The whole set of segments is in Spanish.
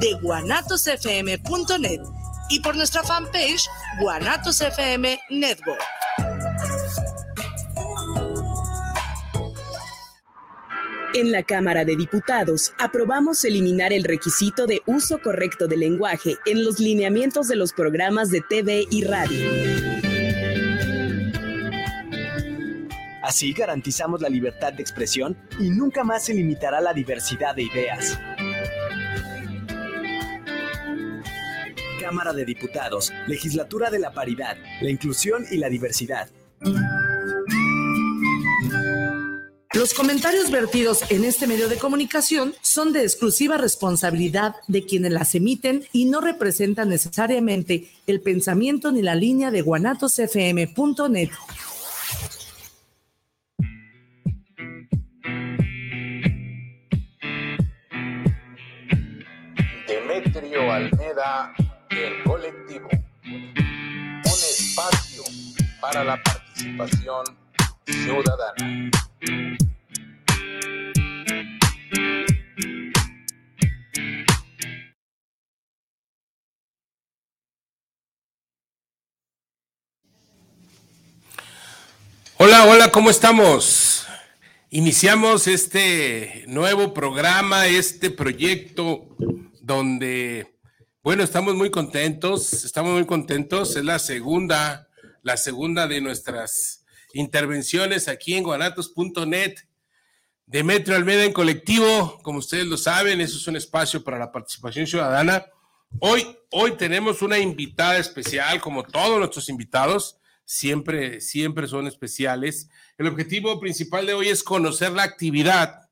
de guanatosfm.net y por nuestra fanpage Guanatos FM Network. En la Cámara de Diputados aprobamos eliminar el requisito de uso correcto del lenguaje en los lineamientos de los programas de TV y radio. Así garantizamos la libertad de expresión y nunca más se limitará la diversidad de ideas. Cámara de Diputados, Legislatura de la Paridad, la Inclusión y la Diversidad. Los comentarios vertidos en este medio de comunicación son de exclusiva responsabilidad de quienes las emiten y no representan necesariamente el pensamiento ni la línea de guanatosfm.net. Demetrio Almeda, el colectivo. Un espacio para la participación ciudadana. Hola, hola, ¿cómo estamos? Iniciamos este nuevo programa, este proyecto donde, bueno, estamos muy contentos, estamos muy contentos. Es la segunda, la segunda de nuestras intervenciones aquí en guanatos.net. Demetrio Almeida en colectivo, como ustedes lo saben, eso es un espacio para la participación ciudadana. Hoy, hoy tenemos una invitada especial, como todos nuestros invitados siempre, siempre son especiales. El objetivo principal de hoy es conocer la actividad,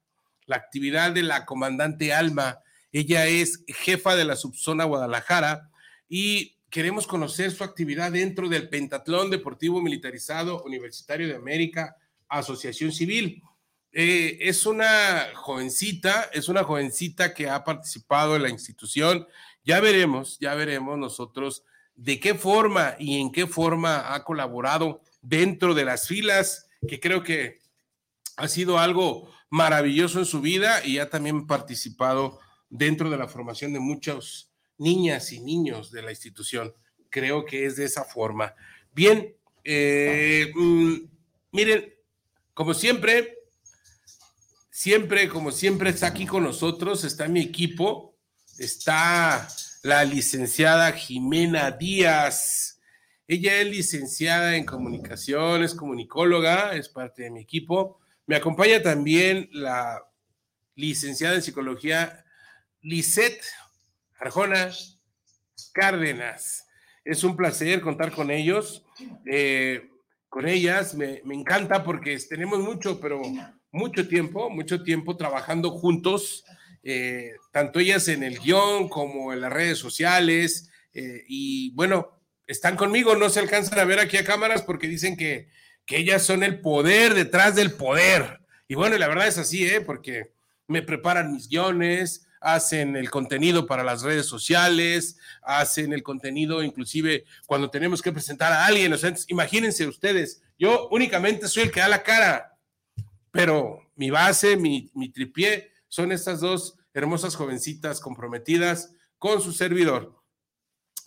la actividad de la comandante Alma. Ella es jefa de la subzona Guadalajara y queremos conocer su actividad dentro del Pentatlón Deportivo Militarizado Universitario de América, Asociación Civil. Eh, es una jovencita, es una jovencita que ha participado en la institución. Ya veremos, ya veremos nosotros de qué forma y en qué forma ha colaborado dentro de las filas, que creo que ha sido algo maravilloso en su vida y ha también participado dentro de la formación de muchas niñas y niños de la institución. Creo que es de esa forma. Bien, eh, mm, miren, como siempre, siempre, como siempre está aquí con nosotros, está mi equipo, está la licenciada Jimena Díaz. Ella es licenciada en comunicación, es comunicóloga, es parte de mi equipo. Me acompaña también la licenciada en psicología Lisette Arjona Cárdenas. Es un placer contar con ellos, eh, con ellas. Me, me encanta porque tenemos mucho, pero mucho tiempo, mucho tiempo trabajando juntos eh, tanto ellas en el guion como en las redes sociales. Eh, y bueno, están conmigo, no se alcanzan a ver aquí a cámaras porque dicen que, que ellas son el poder detrás del poder. Y bueno, la verdad es así, ¿eh? porque me preparan mis guiones, hacen el contenido para las redes sociales, hacen el contenido inclusive cuando tenemos que presentar a alguien. O sea, imagínense ustedes, yo únicamente soy el que da la cara, pero mi base, mi, mi tripié son estas dos hermosas jovencitas comprometidas con su servidor.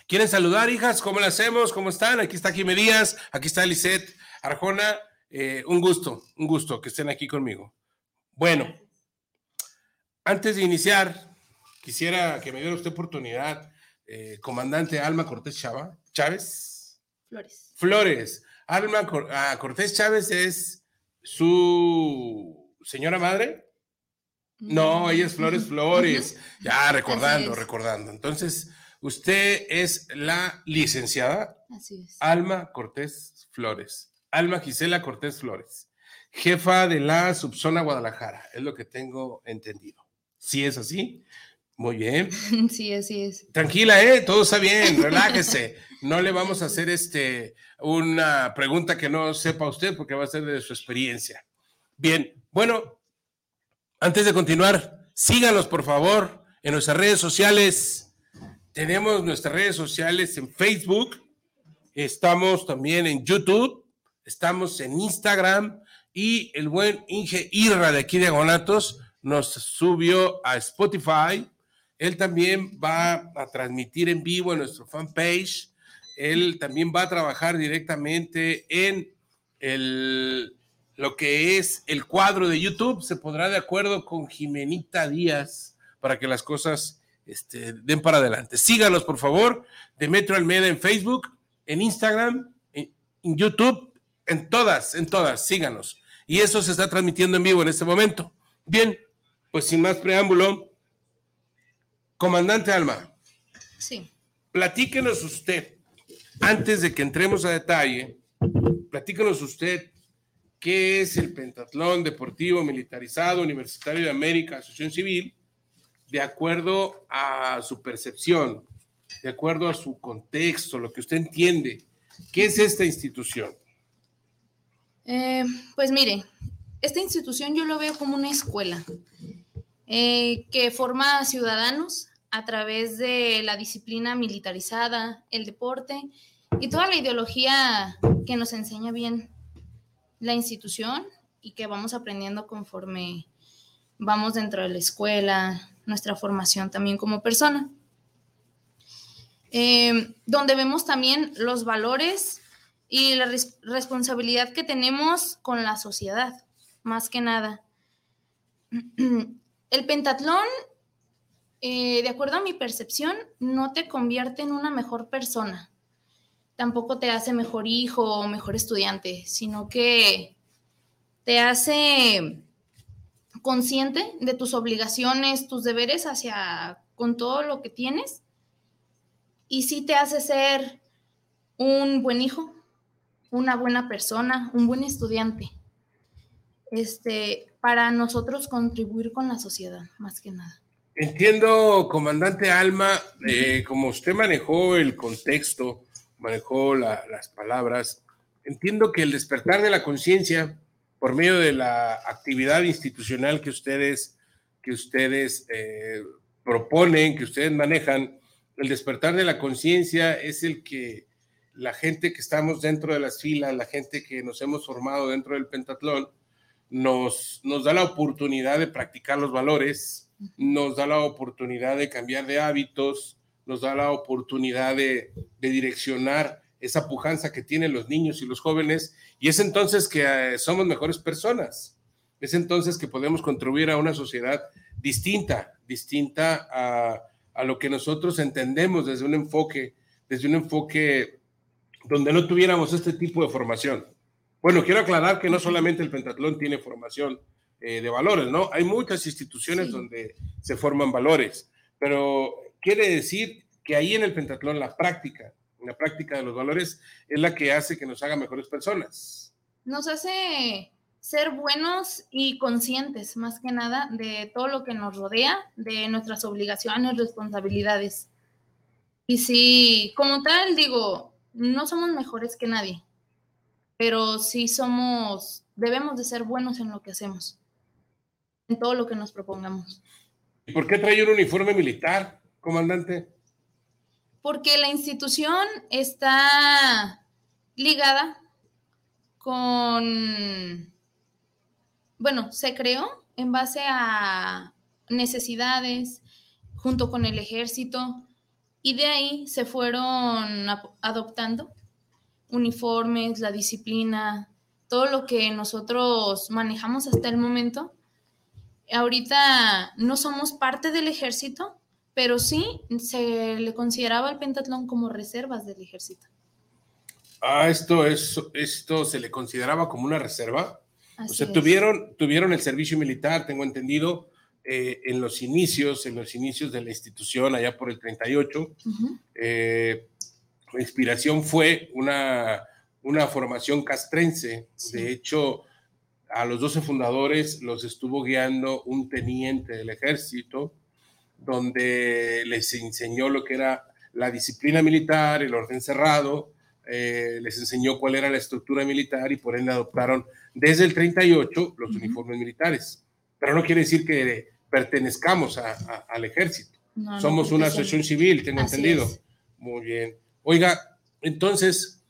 ¿Quieren saludar, hijas? ¿Cómo le hacemos? ¿Cómo están? Aquí está Jimé Díaz, aquí está Lisette Arjona. Eh, un gusto, un gusto que estén aquí conmigo. Bueno, antes de iniciar, quisiera que me diera usted oportunidad, eh, comandante Alma Cortés Chava, Chávez. Flores. Flores. Alma ah, Cortés Chávez es su señora madre. No, ella es Flores Flores. Ya, recordando, recordando. Entonces, usted es la licenciada Así es. Alma Cortés Flores. Alma Gisela Cortés Flores. Jefa de la subzona Guadalajara. Es lo que tengo entendido. Si es así, Muy bien. Sí, así es. Tranquila, ¿eh? Todo está bien, relájese. No le vamos a hacer este, una pregunta que no sepa usted porque va a ser de su experiencia. Bien, bueno, antes de continuar, síganos por favor en nuestras redes sociales. Tenemos nuestras redes sociales en Facebook, estamos también en YouTube, estamos en Instagram y el buen Inge Irra de aquí de Agonatos nos subió a Spotify. Él también va a transmitir en vivo en nuestro fanpage. Él también va a trabajar directamente en el, lo que es el cuadro de YouTube. Se podrá de acuerdo con Jimenita Díaz para que las cosas este, den para adelante. Síganos, por favor, Demetrio Almeida en Facebook, en Instagram, en YouTube, en todas, en todas, síganos. Y eso se está transmitiendo en vivo en este momento. Bien, pues sin más preámbulo, comandante Alma. Sí. Platíquenos usted, antes de que entremos a detalle, platíquenos usted qué es el Pentatlón Deportivo Militarizado Universitario de América, Asociación Civil, de acuerdo a su percepción, de acuerdo a su contexto, lo que usted entiende. ¿Qué es esta institución? Eh, pues mire, esta institución yo lo veo como una escuela eh, que forma ciudadanos a través de la disciplina militarizada, el deporte y toda la ideología que nos enseña bien la institución y que vamos aprendiendo conforme vamos dentro de la escuela, nuestra formación también como persona. Eh, donde vemos también los valores y la responsabilidad que tenemos con la sociedad, más que nada. El pentatlón, eh, de acuerdo a mi percepción, no te convierte en una mejor persona. Tampoco te hace mejor hijo o mejor estudiante, sino que te hace consciente de tus obligaciones, tus deberes hacia con todo lo que tienes y sí te hace ser un buen hijo, una buena persona, un buen estudiante, este, para nosotros contribuir con la sociedad, más que nada. Entiendo, comandante Alma, eh, como usted manejó el contexto, manejó las palabras, entiendo que el despertar de la conciencia por medio de la actividad institucional que ustedes, que ustedes eh, proponen, que ustedes manejan, el despertar de la conciencia es el que la gente que estamos dentro de las filas, la gente que nos hemos formado dentro del pentatlón, nos, nos da la oportunidad de practicar los valores, nos da la oportunidad de cambiar de hábitos, nos da la oportunidad de, de direccionar esa pujanza que tienen los niños y los jóvenes, y es entonces que eh, somos mejores personas, es entonces que podemos contribuir a una sociedad distinta, distinta a, a lo que nosotros entendemos desde un enfoque, desde un enfoque donde no tuviéramos este tipo de formación. Bueno, quiero aclarar que no solamente el pentatlón tiene formación eh, de valores, ¿no? Hay muchas instituciones donde se forman valores, pero quiere decir que ahí en el pentatlón la práctica, la práctica de los valores es la que hace que nos haga mejores personas. Nos hace ser buenos y conscientes, más que nada, de todo lo que nos rodea, de nuestras obligaciones, responsabilidades. Y si, como tal, digo, no somos mejores que nadie, pero sí somos, debemos de ser buenos en lo que hacemos, en todo lo que nos propongamos. ¿Y por qué trae un uniforme militar, comandante? Porque la institución está ligada con, bueno, se creó en base a necesidades junto con el ejército y de ahí se fueron adoptando uniformes, la disciplina, todo lo que nosotros manejamos hasta el momento. Ahorita no somos parte del ejército, pero sí se le consideraba el pentatlón como reservas del ejército. Ah, esto, es, esto se le consideraba como una reserva. o sea, tuvieron, tuvieron el servicio militar, tengo entendido, eh, en los inicios, en los inicios de la institución, allá por el 38, eh, inspiración fue una, una formación castrense. De hecho, a los 12 fundadores los estuvo guiando un teniente del ejército donde les enseñó lo que era la disciplina militar, el orden cerrado, eh, les enseñó cuál era la estructura militar y por ende adoptaron desde el 38 los uniformes militares. Pero no quiere decir que pertenezcamos al ejército. Somos una asociación civil, tengo entendido. Muy bien. Oiga, entonces,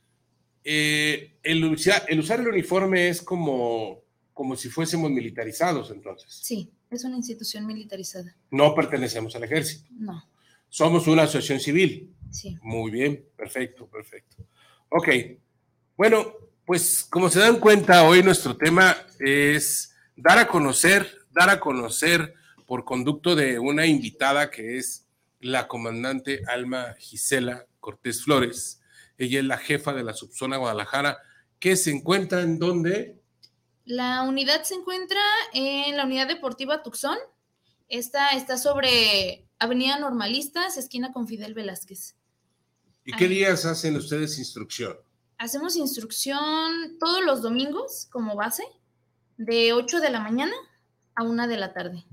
eh, el, usar, el, usar el uniforme es como, como si fuésemos militarizados, entonces. Sí, es una institución militarizada. No pertenecemos al ejército. No. Somos una asociación civil. Sí. Muy bien, perfecto, perfecto. Ok, bueno, pues como se dan cuenta, hoy nuestro tema es dar a conocer, dar a conocer por conducto de una invitada que es la comandante Alma Gisela Cortés Flores. Ella es la jefa de la subzona Guadalajara, que se encuentra en dónde? La unidad se encuentra en la unidad deportiva Tucson. Esta está sobre Avenida Normalistas, esquina con Fidel Velázquez. ¿Y qué días hacen ustedes instrucción? Hacemos instrucción todos los domingos como base, de 8 de la mañana a 1 de la tarde.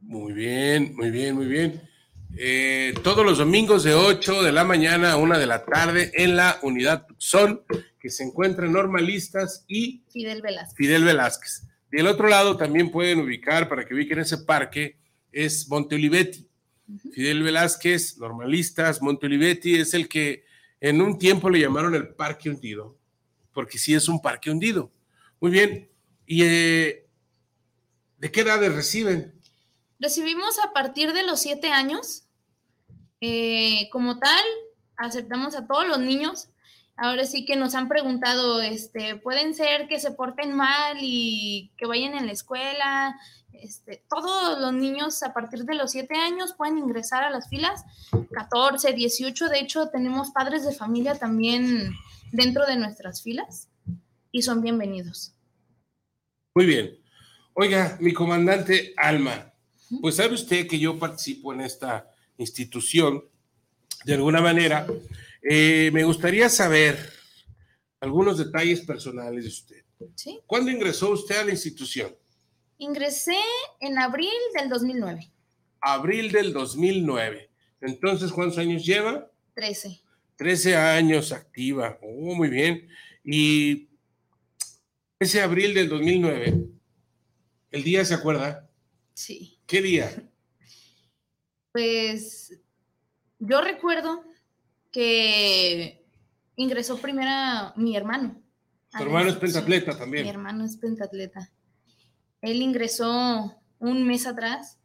Muy bien, muy bien, muy bien. Eh, todos los domingos de 8 de la mañana a 1 de la tarde en la unidad Tucson, que se encuentra en Normalistas y Fidel Velázquez. Fidel Velázquez. Del otro lado también pueden ubicar, para que ubiquen ese parque, es Monte Olivetti. Fidel Velázquez, Normalistas, Monte Olivetti, es el que en un tiempo le llamaron el Parque Hundido, porque sí es un parque hundido. Muy bien. ¿Y eh, de qué edades reciben? Recibimos a partir de los siete años. Eh, como tal, aceptamos a todos los niños. Ahora sí que nos han preguntado, este, pueden ser que se porten mal y que vayan en la escuela. Este, todos los niños a partir de los siete años pueden ingresar a las filas, 14, 18. De hecho, tenemos padres de familia también dentro de nuestras filas y son bienvenidos. Muy bien. Oiga, mi comandante Alma, pues sabe usted que yo participo en esta institución de alguna manera. Eh, me gustaría saber algunos detalles personales de usted. ¿Sí? ¿Cuándo ingresó usted a la institución? Ingresé en abril del 2009. Abril del 2009. Entonces, ¿cuántos años lleva? Trece. Trece años activa. Oh, muy bien. Y ese abril del 2009, ¿el día se acuerda? Sí. ¿Qué día? Pues yo recuerdo que ingresó primero mi hermano. Tu hermano es pentatleta también. Mi hermano es pentatleta. Él ingresó un mes atrás,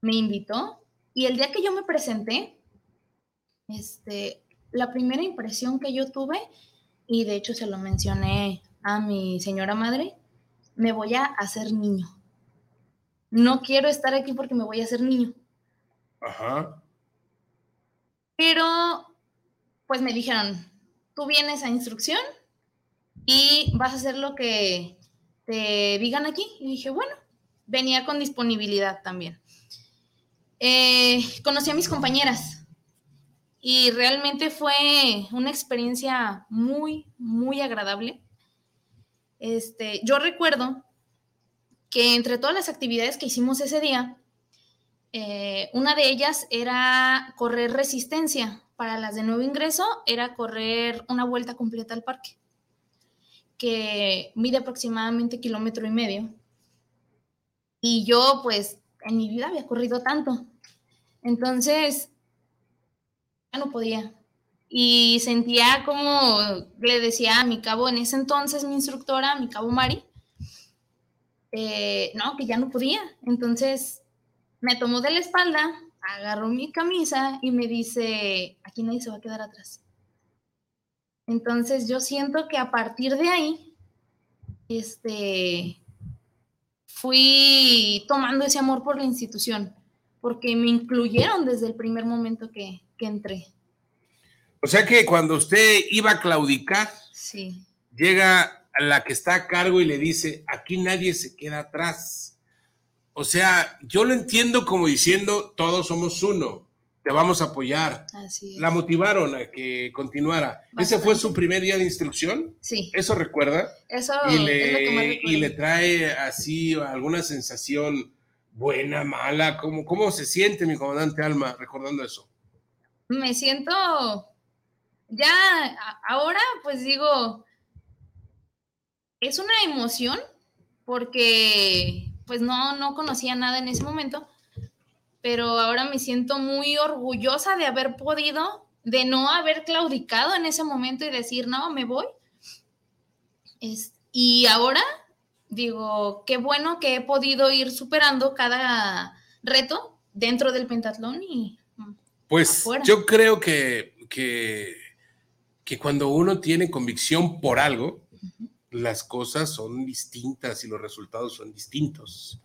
me invitó y el día que yo me presenté, este, la primera impresión que yo tuve, y de hecho se lo mencioné a mi señora madre, me voy a hacer niño. No quiero estar aquí porque me voy a hacer niño. Ajá. Pero, pues me dijeron, tú vienes a instrucción y vas a hacer lo que te digan aquí. Y dije, bueno, venía con disponibilidad también. Eh, conocí a mis compañeras y realmente fue una experiencia muy, muy agradable. Este, yo recuerdo que entre todas las actividades que hicimos ese día, eh, una de ellas era correr resistencia. Para las de nuevo ingreso era correr una vuelta completa al parque, que mide aproximadamente kilómetro y medio. Y yo, pues, en mi vida había corrido tanto. Entonces, ya no podía. Y sentía como le decía a mi cabo, en ese entonces mi instructora, mi cabo Mari, eh, no, que ya no podía. Entonces me tomó de la espalda, agarró mi camisa y me dice, aquí nadie se va a quedar atrás. Entonces yo siento que a partir de ahí, este, fui tomando ese amor por la institución, porque me incluyeron desde el primer momento que, que entré. O sea que cuando usted iba a claudicar, Sí, llega la que está a cargo y le dice, aquí nadie se queda atrás. O sea, yo lo entiendo como diciendo, todos somos uno, te vamos a apoyar. así es. La motivaron a que continuara. ¿Ese fue su primer día de instrucción? Sí, ¿Eso recuerda? eso Y es lo que más le, recuerdo. y le trae así alguna sensación buena, mala? ¿Cómo, cómo se siente mi comandante Alma recordando eso? Me siento ya ahora, pues digo, es una emoción porque pues no, no conocía nada en ese momento, pero ahora me siento muy orgullosa de haber podido, de no haber claudicado en ese momento y decir, no, me voy. y ahora digo, qué bueno que he podido ir superando cada reto dentro del pentatlón y... Pues yo creo que, que, que, cuando uno tiene convicción por algo, las cosas son distintas y los resultados son distintos.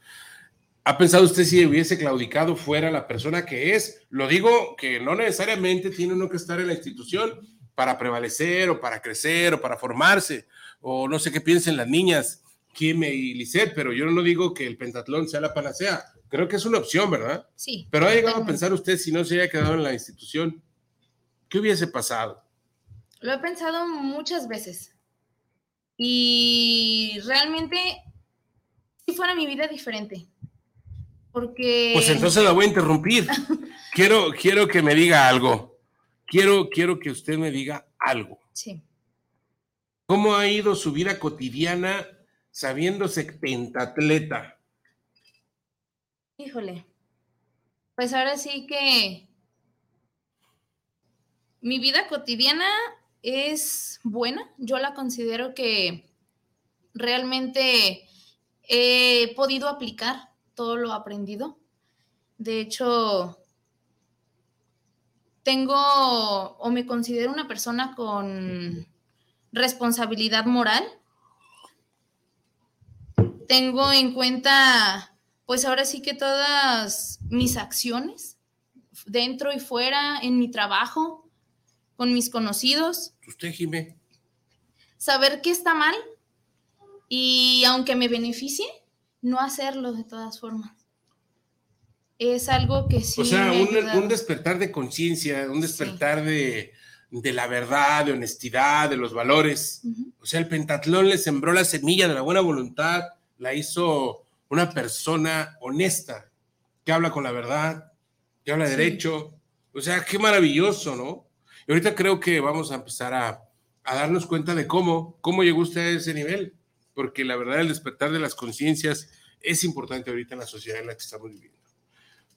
¿Ha pensado usted si hubiese claudicado fuera la persona que es? Lo digo que no necesariamente tiene uno que estar en la institución para prevalecer o para crecer o para formarse, o no sé qué piensen las niñas, Kim y Lisette, pero yo no digo que el pentatlón sea la panacea. Creo que es una opción, ¿verdad? Sí. Pero ha llegado a pensar usted si no se haya quedado en la institución, ¿qué hubiese pasado? Lo he pensado muchas veces. Y realmente, si fuera mi vida diferente. Porque. Pues entonces la voy a interrumpir. quiero, quiero que me diga algo. Quiero, quiero que usted me diga algo. Sí. ¿Cómo ha ido su vida cotidiana sabiéndose pentatleta? Híjole. Pues ahora sí que mi vida cotidiana es buena. Yo la considero que realmente he podido aplicar todo lo aprendido. De hecho, tengo o me considero una persona con responsabilidad moral. Tengo en cuenta, pues ahora sí que todas mis acciones, dentro y fuera, en mi trabajo, con mis conocidos. ¿Usted, Jimé? Saber que está mal y aunque me beneficie, no hacerlo de todas formas. Es algo que sí. O sea, un, despertar de conciencia, un despertar de, la verdad, de honestidad, de los valores. O sea, el pentatlón le sembró la semilla de la buena voluntad, la hizo una persona honesta, que habla con la verdad, que habla derecho. O sea, qué maravilloso, ¿no? Y ahorita creo que vamos a empezar a, darnos cuenta de cómo, cómo llegó usted a ese nivel, porque la verdad el despertar de las conciencias es importante ahorita en la sociedad en la que estamos viviendo.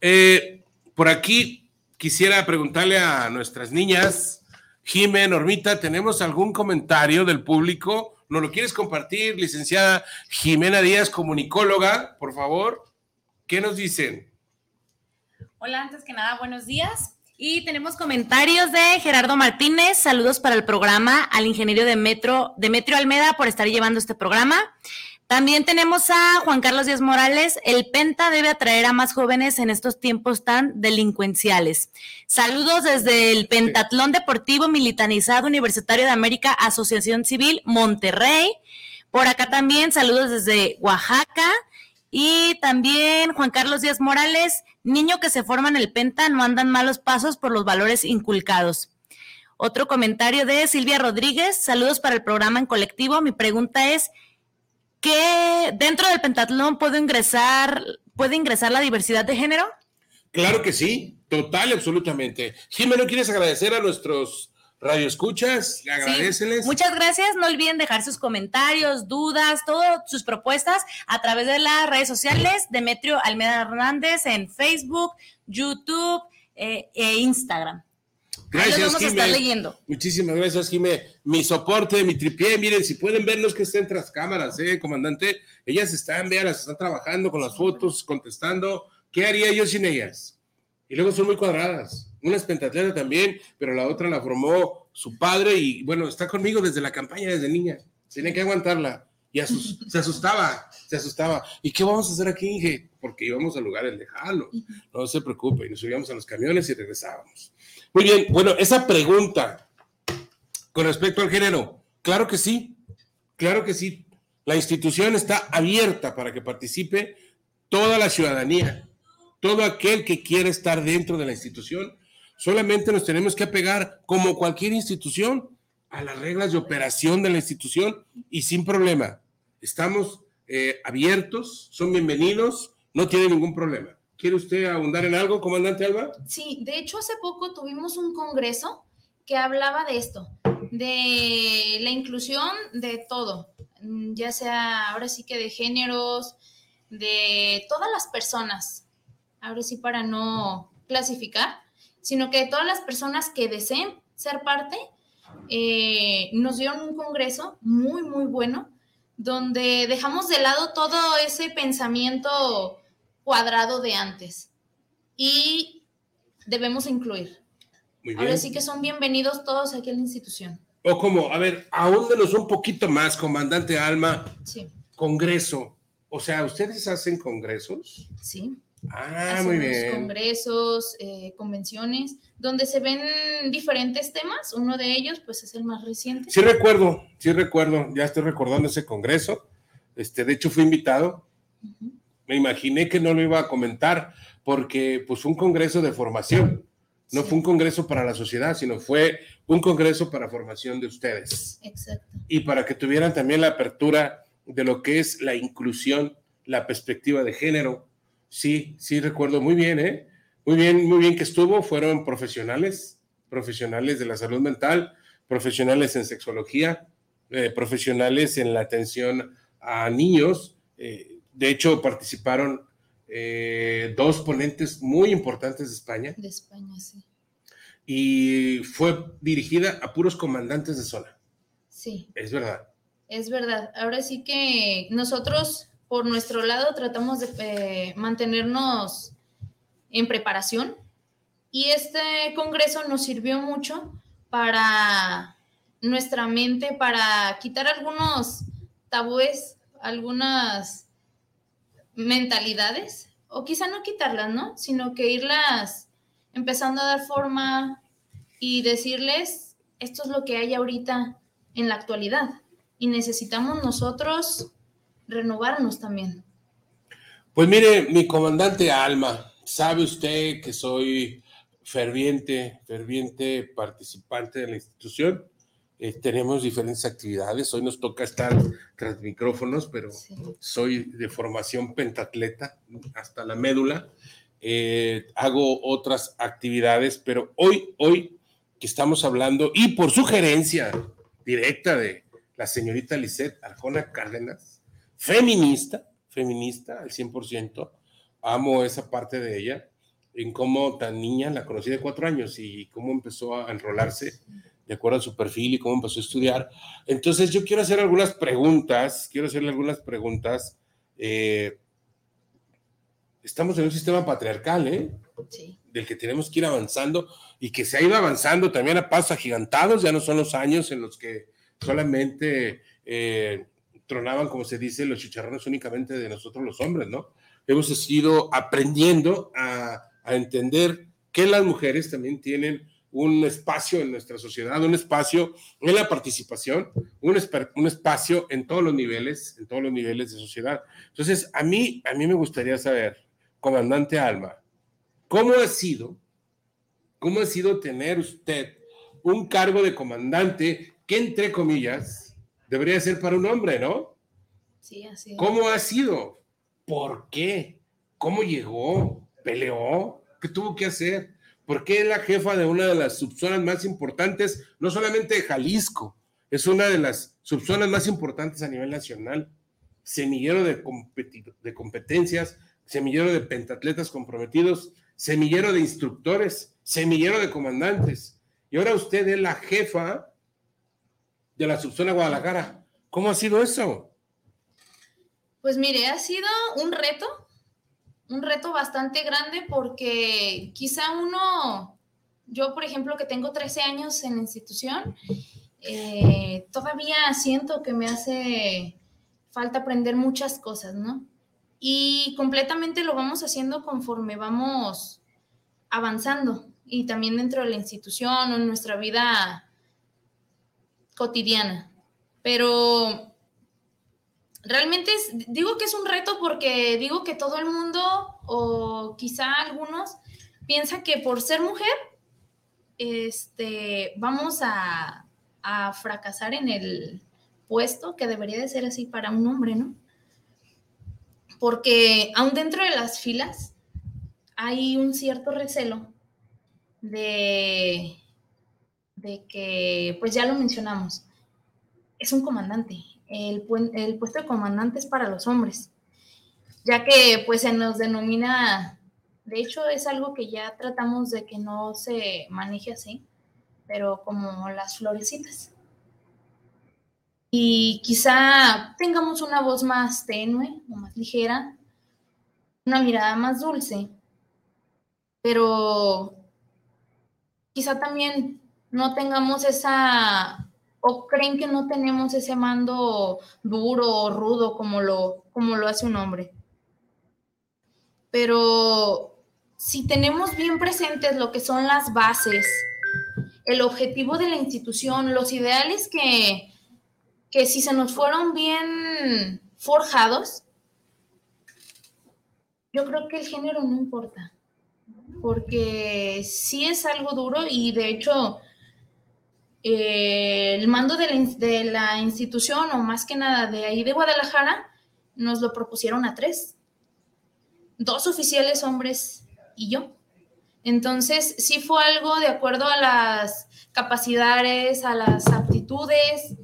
Eh, por aquí quisiera preguntarle a nuestras niñas, Jimé, Normita, ¿tenemos algún comentario del público? ¿Nos lo quieres compartir, licenciada Jimena Díaz, comunicóloga, por favor? ¿Qué nos dicen? Hola, antes que nada, buenos días. Y tenemos comentarios de Gerardo Martínez. Saludos para el programa, al ingeniero de Metro, Demetrio Almeda, por estar llevando este programa. También tenemos a Juan Carlos Díaz Morales. El Penta debe atraer a más jóvenes en estos tiempos tan delincuenciales. Saludos desde el Pentatlón Deportivo Militanizado Universitario de América, Asociación Civil Monterrey. Por acá también saludos desde Oaxaca. Y también Juan Carlos Díaz Morales, niño que se forma en el Penta, no andan malos pasos por los valores inculcados. Otro comentario de Silvia Rodríguez, saludos para el programa en colectivo. Mi pregunta es, ¿qué dentro del pentatlón puede ingresar, puede ingresar la diversidad de género? Claro que sí, total absolutamente. Jimeno, ¿quieres agradecer a nuestros Radio Escuchas, le muchas gracias. No olviden dejar sus comentarios, dudas, todas sus propuestas a través de las redes sociales. Demetrio Almeda Hernández en Facebook, YouTube eh, e Instagram. Gracias, vamos a estar leyendo. Muchísimas gracias, Jimé. Mi soporte, mi tripié, miren, si pueden verlos que estén tras cámaras, eh, comandante. Ellas están, vean, las están trabajando con las fotos, contestando. ¿Qué haría yo sin ellas? Y luego son muy cuadradas una es pentatleta también, pero la otra la formó su padre y bueno, está conmigo desde la campaña, desde niña. Tenía que aguantarla. Y se asustaba, se asustaba. ¿Y qué vamos a hacer aquí, Inge? Porque íbamos a lugares lejanos. No se preocupe, y nos subíamos a los camiones y regresábamos. Muy bien, bueno, esa pregunta con respecto al género, claro que sí, claro que sí. La institución está abierta para que participe toda la ciudadanía, todo aquel que quiera estar dentro de la institución Solamente nos tenemos que apegar, como cualquier institución, a las reglas de operación de la institución y sin problema. Estamos eh, abiertos, son bienvenidos, no tiene ningún problema. ¿Quiere usted abundar en algo, comandante Alba? Sí, de hecho hace poco tuvimos un congreso que hablaba de esto, de la inclusión de todo, ya sea ahora sí que de géneros, de todas las personas, ahora sí para no clasificar, sino que todas las personas que deseen ser parte, eh, nos dieron un congreso muy, muy bueno, donde dejamos de lado todo ese pensamiento cuadrado de antes y debemos incluir. Ahora sí que son bienvenidos todos aquí a la institución. O como, a ver, ahóndenos un poquito más, comandante Alma. Sí. Congreso. O sea, ¿ustedes hacen congresos? Sí. Ah, muy bien. Congresos, eh, convenciones, donde se ven diferentes temas. Uno de ellos, pues, es el más reciente. Sí recuerdo, sí recuerdo. Ya estoy recordando ese congreso. Este, de hecho, fui invitado me imaginé que no lo iba a comentar porque pues fue un congreso de formación. No fue un congreso para la sociedad, sino fue un congreso para formación de ustedes. Exacto. Y para que tuvieran también la apertura de lo que es la inclusión, la perspectiva de género. Sí, sí recuerdo muy bien, ¿eh? Muy bien, muy bien que estuvo. Fueron profesionales, profesionales de la salud mental, profesionales en sexología, eh, profesionales en la atención a niños. Eh, de hecho, participaron eh, dos ponentes muy importantes de España. De España, sí. Y fue dirigida a puros comandantes de zona. Sí. Es verdad. Es verdad. Ahora sí que nosotros, por nuestro lado, tratamos de eh, mantenernos en preparación. Y este congreso nos sirvió mucho para nuestra mente, para quitar algunos tabúes, algunas mentalidades, o quizá no quitarlas, ¿no? Sino que irlas empezando a dar forma y decirles, esto es lo que hay ahorita en la actualidad y necesitamos nosotros renovarnos también. Pues mire, mi comandante Alma, sabe usted que soy ferviente, ferviente participante de la institución eh, tenemos diferentes actividades. Hoy nos toca estar tras micrófonos, pero soy de formación pentatleta hasta la médula. Eh, hago otras actividades, pero hoy, hoy que estamos hablando, y por sugerencia directa de la señorita Lisette Arjona Cárdenas, feminista, feminista al 100%, amo esa parte de ella, en cómo tan niña, la conocí de cuatro años y cómo empezó a enrolarse de acuerdo a su perfil y cómo empezó a estudiar. Entonces yo quiero hacer algunas preguntas, quiero hacerle algunas preguntas. Eh, estamos en un sistema patriarcal, ¿eh? Sí. Del que tenemos que ir avanzando y que se ha ido avanzando también a pasos agigantados, ya no son los años en los que solamente eh, tronaban, como se dice, los chicharrones únicamente de nosotros los hombres, ¿no? Hemos ido aprendiendo a, entender que las mujeres también tienen un espacio en nuestra sociedad, un espacio en la participación, un, un, espacio en todos los niveles, en todos los niveles de sociedad. Entonces, a mí, a mí me gustaría saber, comandante Alma, ¿cómo ha sido, cómo ha sido tener usted un cargo de comandante que, entre comillas, debería ser para un hombre, ¿no? Sí, así es. ¿Cómo ha sido? ¿Por qué? ¿Cómo llegó? ¿Peleó? ¿Qué tuvo que hacer? porque es la jefa de una de las subzonas más importantes, no solamente de Jalisco, es una de las subzonas más importantes a nivel nacional. Semillero de, de competencias, semillero de pentatletas comprometidos, semillero de instructores, semillero de comandantes. Y ahora usted es la jefa de la subzona Guadalajara. ¿Cómo ha sido eso? Pues mire, ha sido un reto, un reto bastante grande porque quizá uno, yo por ejemplo que tengo 13 años en la institución, eh, todavía siento que me hace falta aprender muchas cosas, ¿no? Y completamente lo vamos haciendo conforme vamos avanzando y también dentro de la institución o en nuestra vida cotidiana. Pero realmente digo que es un reto porque digo que todo el mundo o quizá algunos piensan que por ser mujer este, vamos a, fracasar en el puesto que debería de ser así para un hombre, ¿no? porque aún dentro de las filas hay un cierto recelo de, de que, pues ya lo mencionamos, es un comandante. El, el puesto de comandante es para los hombres, ya que pues se nos denomina, de hecho es algo que ya tratamos de que no se maneje así, pero como las florecitas. Y quizá tengamos una voz más tenue o más ligera, una mirada más dulce, pero quizá también no tengamos esa, o creen que no tenemos ese mando duro o rudo como lo, como lo hace un hombre. Pero si tenemos bien presentes lo que son las bases, el objetivo de la institución, los ideales que, que si se nos fueron bien forjados, yo creo que el género no importa porque sí es algo duro y de hecho el mando de la, de la, institución o más que nada de ahí de Guadalajara nos lo propusieron a tres, dos oficiales hombres y yo. Entonces sí fue algo de acuerdo a las capacidades, a las aptitudes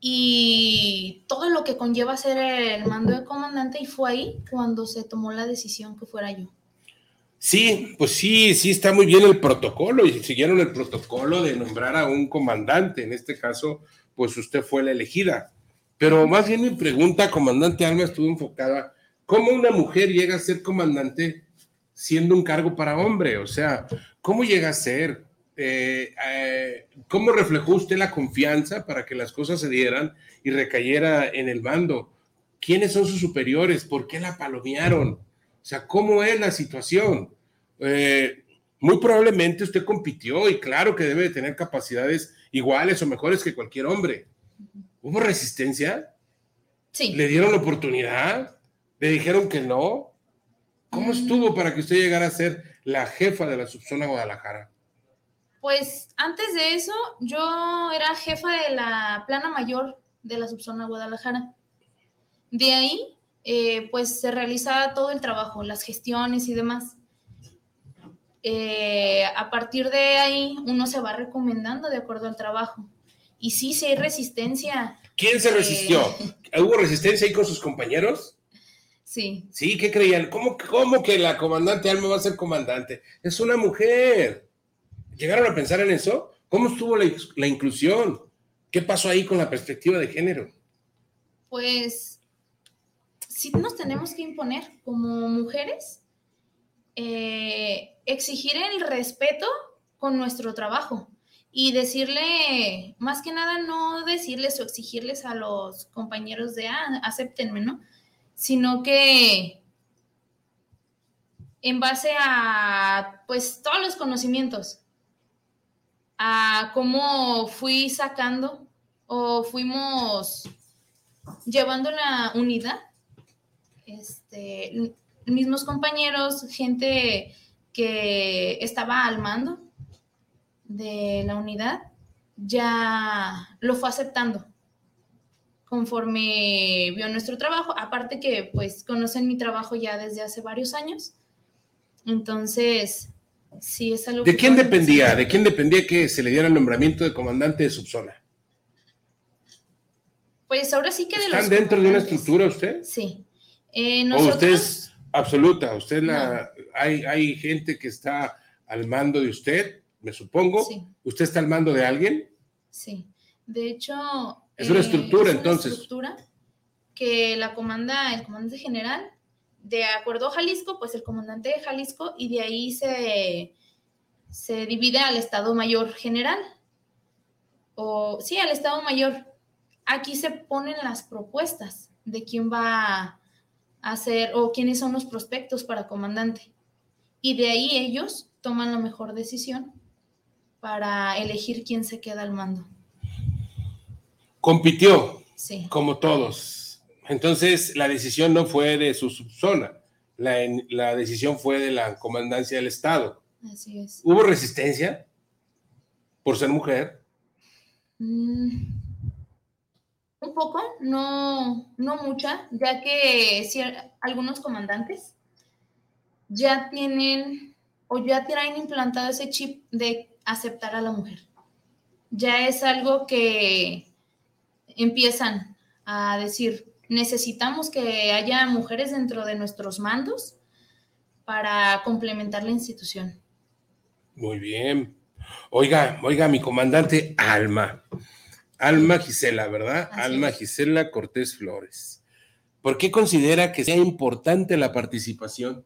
y todo lo que conlleva ser el mando de comandante y fue ahí cuando se tomó la decisión que fuera yo. Sí, pues sí, sí está muy bien el protocolo y siguieron el protocolo de nombrar a un comandante. En este caso, pues usted fue la elegida. Pero más bien mi pregunta, comandante Alma, estuvo enfocada, ¿cómo una mujer llega a ser comandante siendo un cargo para hombre? O sea, ¿cómo llega a ser? Eh, eh, ¿Cómo reflejó usted la confianza para que las cosas se dieran y recayera en el mando? ¿Quiénes son sus superiores? ¿Por qué la palomearon? O sea, ¿cómo es la situación? Eh, muy probablemente usted compitió y claro que debe de tener capacidades iguales o mejores que cualquier hombre. ¿Hubo resistencia? Sí. ¿Le dieron la oportunidad? ¿Le dijeron que no? ¿Cómo mm. estuvo para que usted llegara a ser la jefa de la subzona Guadalajara? Pues antes de eso, yo era jefa de la plana mayor de la subzona Guadalajara. De ahí eh, pues se realiza todo el trabajo, las gestiones y demás. Eh, a partir de ahí uno se va recomendando de acuerdo al trabajo. Y sí, si hay resistencia. ¿Quién se resistió? Eh, ¿Hubo resistencia ahí con sus compañeros? Sí. Sí, ¿qué creían? ¿Cómo, ¿Cómo que la comandante Alma va a ser comandante? Es una mujer. ¿Llegaron a pensar en eso? ¿Cómo estuvo la, la inclusión? ¿Qué pasó ahí con la perspectiva de género? Pues sí nos tenemos que imponer como mujeres, eh, exigir el respeto con nuestro trabajo y decirle, más que nada, no decirles o exigirles a los compañeros de, ah, acéptenme, ¿no? Sino que en base a, pues, todos los conocimientos, a cómo fui sacando o fuimos llevando la unidad este, mismos compañeros, gente que estaba al mando de la unidad, ya lo fue aceptando conforme vio nuestro trabajo, aparte que pues conocen mi trabajo ya desde hace varios años. Entonces, sí es algo ¿De quién dependía? ¿De quién dependía que se le diera el nombramiento de comandante de subzona? Pues ahora sí que de ¿Están dentro de una estructura usted? Sí. Eh, usted es absoluta, usted la, hay, hay gente que está al mando de usted, me supongo. ¿Usted está al mando de alguien? Sí. De hecho. Es una estructura, eh, es una entonces. estructura que la comanda el comandante general, de acuerdo a Jalisco, pues el comandante de Jalisco, y de ahí se, se divide al Estado Mayor General. O sí, al Estado Mayor. Aquí se ponen las propuestas de quién va hacer o quiénes son los prospectos para comandante. Y de ahí ellos toman la mejor decisión para elegir quién se queda al mando. Compitió, sí. como todos. Entonces, la decisión no fue de su subzona, la, la decisión fue de la comandancia del Estado. Así es. ¿Hubo resistencia por ser mujer? Mm, Un poco, no, no mucha, ya que algunos comandantes ya tienen o ya tienen implantado ese chip de aceptar a la mujer. Ya es algo que empiezan a decir, necesitamos que haya mujeres dentro de nuestros mandos para complementar la institución. Muy bien. Oiga, oiga, mi comandante Alma. Alma Gisela, ¿verdad? Alma Gisela Cortés Flores. ¿Por qué considera que sea importante la participación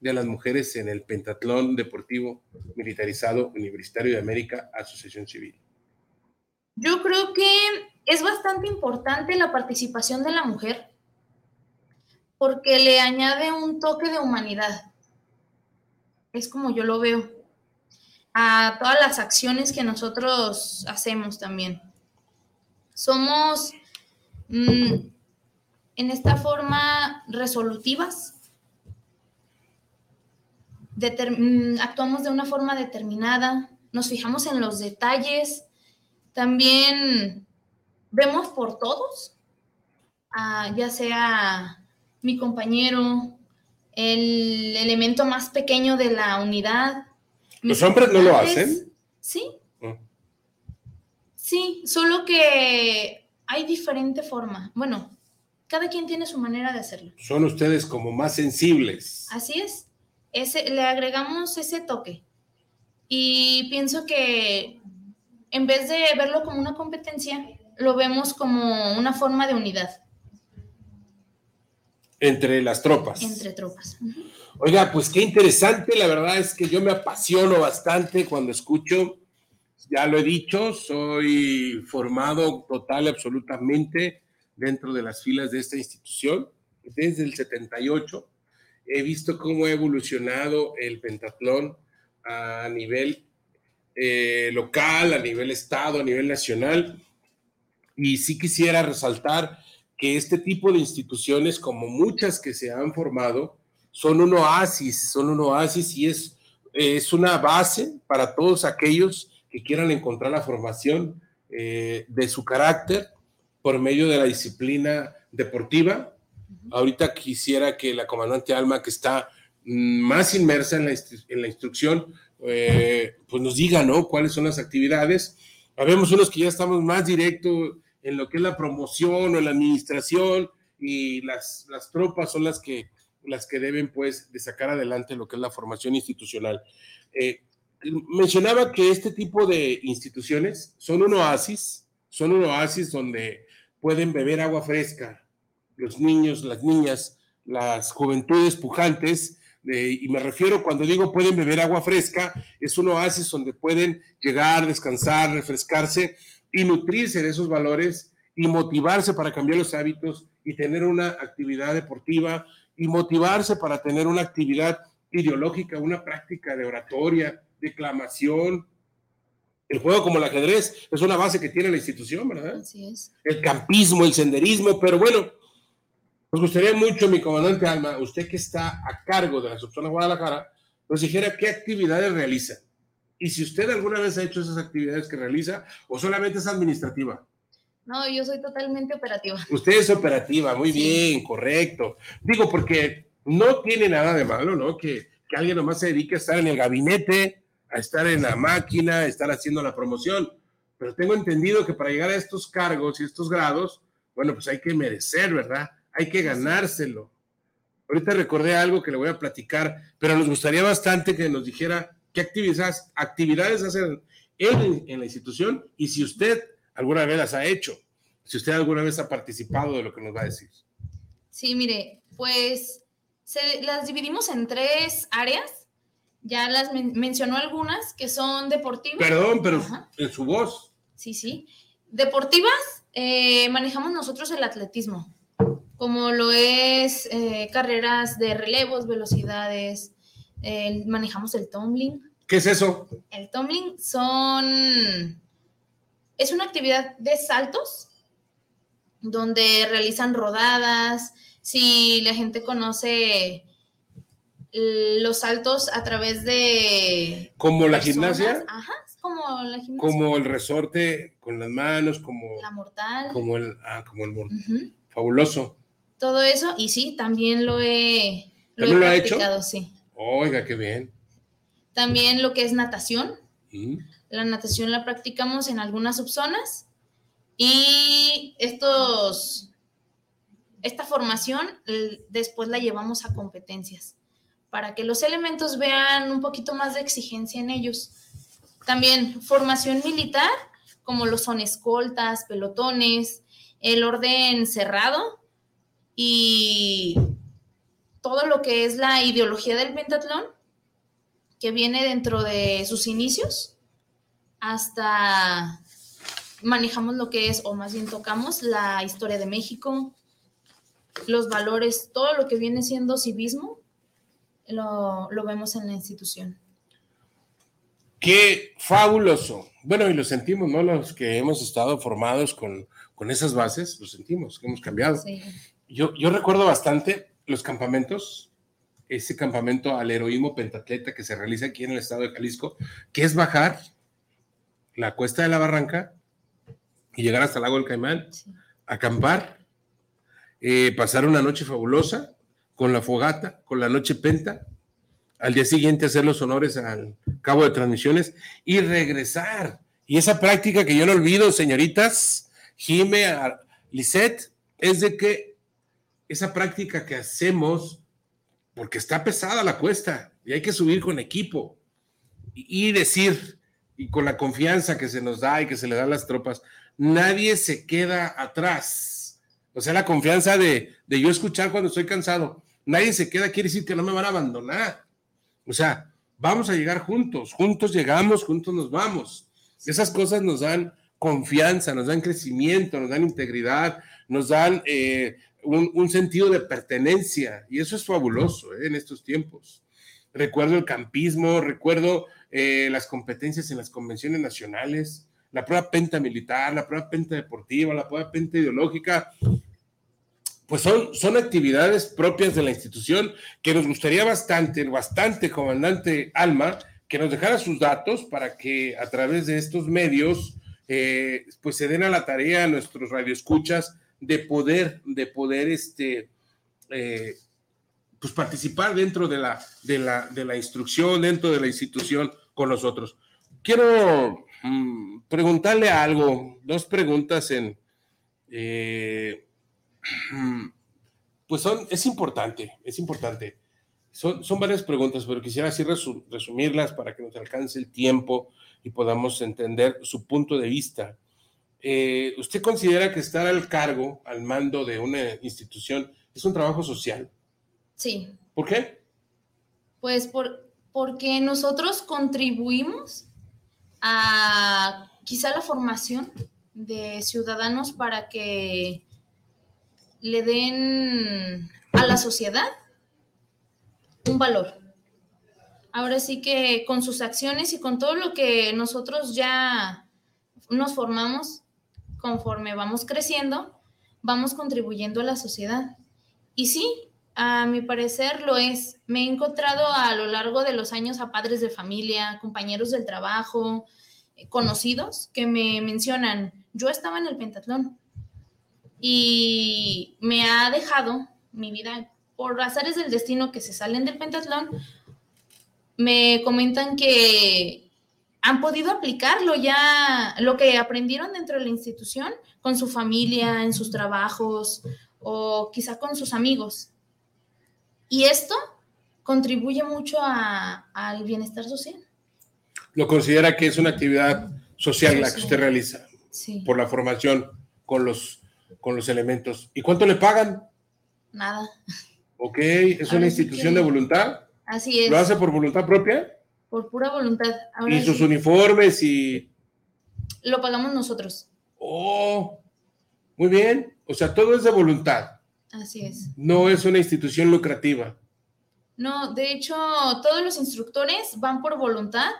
de las mujeres en el pentatlón deportivo militarizado universitario de América, Asociación Civil? Yo creo que es bastante importante la participación de la mujer porque le añade un toque de humanidad. Es como yo lo veo a todas las acciones que nosotros hacemos también. Somos mm, en esta forma resolutivas, mm, actuamos de una forma determinada, nos fijamos en los detalles, también vemos por todos, ya sea mi compañero, el elemento más pequeño de la unidad, ¿Los hombres no lo hacen? Sí. Sí, solo que hay diferente forma. Bueno, cada quien tiene su manera de hacerlo. Son ustedes como más sensibles. Así es. Ese, le agregamos ese toque. Y pienso que en vez de verlo como una competencia, lo vemos como una forma de unidad. Entre las tropas. Entre tropas. Oiga, pues qué interesante, la verdad es que yo me apasiono bastante cuando escucho, ya lo he dicho, soy formado total y absolutamente dentro de las filas de esta institución desde el 78. He visto cómo ha evolucionado el pentatlón a nivel eh, local, a nivel estado, a nivel nacional. Y sí quisiera resaltar que este tipo de instituciones, como muchas que se han formado, son un oasis, son un oasis y es, es una base para todos aquellos que quieran encontrar la formación eh, de su carácter por medio de la disciplina deportiva. Ahorita quisiera que la comandante Alma, que está mm, más inmersa en la, en la instrucción, eh, pues nos diga, ¿no? ¿Cuáles son las actividades? Habemos unos que ya estamos más directos en lo que es la promoción o la administración y las, las tropas son las que las que deben pues de sacar adelante lo que es la formación institucional. Eh, mencionaba que este tipo de instituciones son un oasis, son un oasis donde pueden beber agua fresca los niños, las niñas, las juventudes pujantes, y me refiero cuando digo pueden beber agua fresca, es un oasis donde pueden llegar, descansar, refrescarse y nutrirse de esos valores y motivarse para cambiar los hábitos y tener una actividad deportiva y motivarse para tener una actividad ideológica, una práctica de oratoria, declamación. El juego como el ajedrez es una base que tiene la institución, ¿verdad? Así es. El campismo, el senderismo, pero bueno, nos gustaría mucho, mi comandante Alma, usted que está a cargo de la subzona Guadalajara, nos dijera qué actividades realiza. Y si usted alguna vez ha hecho esas actividades que realiza o solamente es administrativa. No, yo soy totalmente operativa. Usted es operativa, muy bien, correcto. Digo, porque no tiene nada de malo, ¿no? Que, que alguien nomás se dedique a estar en el gabinete, a estar en la máquina, a estar haciendo la promoción. Pero tengo entendido que para llegar a estos cargos y estos grados, bueno, pues hay que merecer, ¿verdad? Hay que ganárselo. Ahorita recordé algo que le voy a platicar, pero nos gustaría bastante que nos dijera qué actividades, actividades hacen en, en la institución y si usted alguna vez las ha hecho. Si usted alguna vez ha participado de lo que nos va a decir. Sí, mire, pues las dividimos en tres áreas. Ya las mencionó algunas que son deportivas. Perdón, pero en su voz. Sí, sí. Deportivas, eh, manejamos nosotros el atletismo, como lo es eh, carreras de relevos, velocidades, manejamos el tumbling. ¿Qué es eso? El tumbling son es una actividad de saltos donde realizan rodadas. Si la gente conoce los saltos a través de... ¿Como la gimnasia? Ajá, como la gimnasia. Como el resorte con las manos, como, la mortal. como el, ah, como el mortal. Fabuloso. Todo eso, y sí, también lo he, lo he ¿También lo ha hecho? practicado, sí. Oiga, qué bien. También lo que es natación. Mm. La natación la practicamos en algunas subzonas y estos, esta formación después la llevamos a competencias para que los elementos vean un poquito más de exigencia en ellos. También formación militar, como lo son escoltas, pelotones, el orden cerrado y todo lo que es la ideología del pentatlón, que viene dentro de sus inicios hasta manejamos lo que es, o más bien tocamos, la historia de México, los valores, todo lo que viene siendo civismo, lo, lo vemos en la institución. Qué fabuloso. Bueno, y lo sentimos, ¿no? Los que hemos estado formados con, con esas bases, lo sentimos, que hemos cambiado. Sí. Yo, yo recuerdo bastante los campamentos, ese campamento al heroísmo pentatleta que se realiza aquí en el estado de Jalisco, que es bajar la cuesta de la barranca y llegar hasta el lago del Caimán, Sí. acampar, eh, pasar una noche fabulosa con la fogata, con la noche penta, al día siguiente hacer los honores al cabo de transmisiones y regresar. Y esa práctica que yo no olvido, señoritas, Jime, Lisette, es de que esa práctica que hacemos, porque está pesada la cuesta y hay que subir con equipo y, y decir, y con la confianza que se nos da y que se le da a las tropas, nadie se queda atrás. O sea, la confianza de, de yo escuchar cuando estoy cansado, nadie se queda, quiere decir que no me van a abandonar. O sea, vamos a llegar juntos, juntos llegamos, juntos nos vamos. Esas cosas nos dan confianza, nos dan crecimiento, nos dan integridad, nos dan eh, un, sentido de pertenencia y eso es fabuloso eh, en estos tiempos. Recuerdo el campismo, recuerdo eh, las competencias en las convenciones nacionales, la prueba penta militar, la prueba penta deportiva, la prueba penta ideológica, pues son, son actividades propias de la institución que nos gustaría bastante, bastante, comandante Alma, que nos dejara sus datos para que a través de estos medios, eh, pues se den a la tarea a nuestros radioescuchas de poder, de poder, este, eh, pues participar dentro de la, de, la, de la instrucción, dentro de la institución con nosotros. Quiero mm, preguntarle algo, dos preguntas en... eh, Pues son, es importante, es importante. Son, son varias preguntas, pero quisiera así resu- resumirlas para que nos alcance el tiempo y podamos entender su punto de vista. Eh, ¿Usted considera que estar al cargo, al mando de una institución, es un trabajo social? Sí, ¿Por qué? pues por, porque nosotros contribuimos a quizá la formación de ciudadanos para que le den a la sociedad un valor. Ahora sí que con sus acciones y con todo lo que nosotros ya nos formamos conforme vamos creciendo, vamos contribuyendo a la sociedad. Y sí, a mi parecer lo es. Me he encontrado a lo largo de los años a padres de familia, compañeros del trabajo, eh, conocidos que me mencionan, yo estaba en el pentatlón y me ha dejado mi vida por azares del destino que se salen del pentatlón. Me comentan que han podido aplicarlo ya, lo que aprendieron dentro de la institución con su familia, en sus trabajos o quizá con sus amigos. Y esto contribuye mucho a- al bienestar social. ¿Lo considera que es una actividad social la que usted realiza Sí, por la formación con los, con los elementos? ¿Y cuánto le pagan? nada. Ok, es una institución que- de voluntad. Así es, ¿Lo hace por voluntad propia? por pura voluntad. Ahora Y sus uniformes y... lo pagamos nosotros. Oh, muy bien. O sea, todo es de voluntad. Así es. No es una institución lucrativa. No, de hecho, todos los instructores van por voluntad.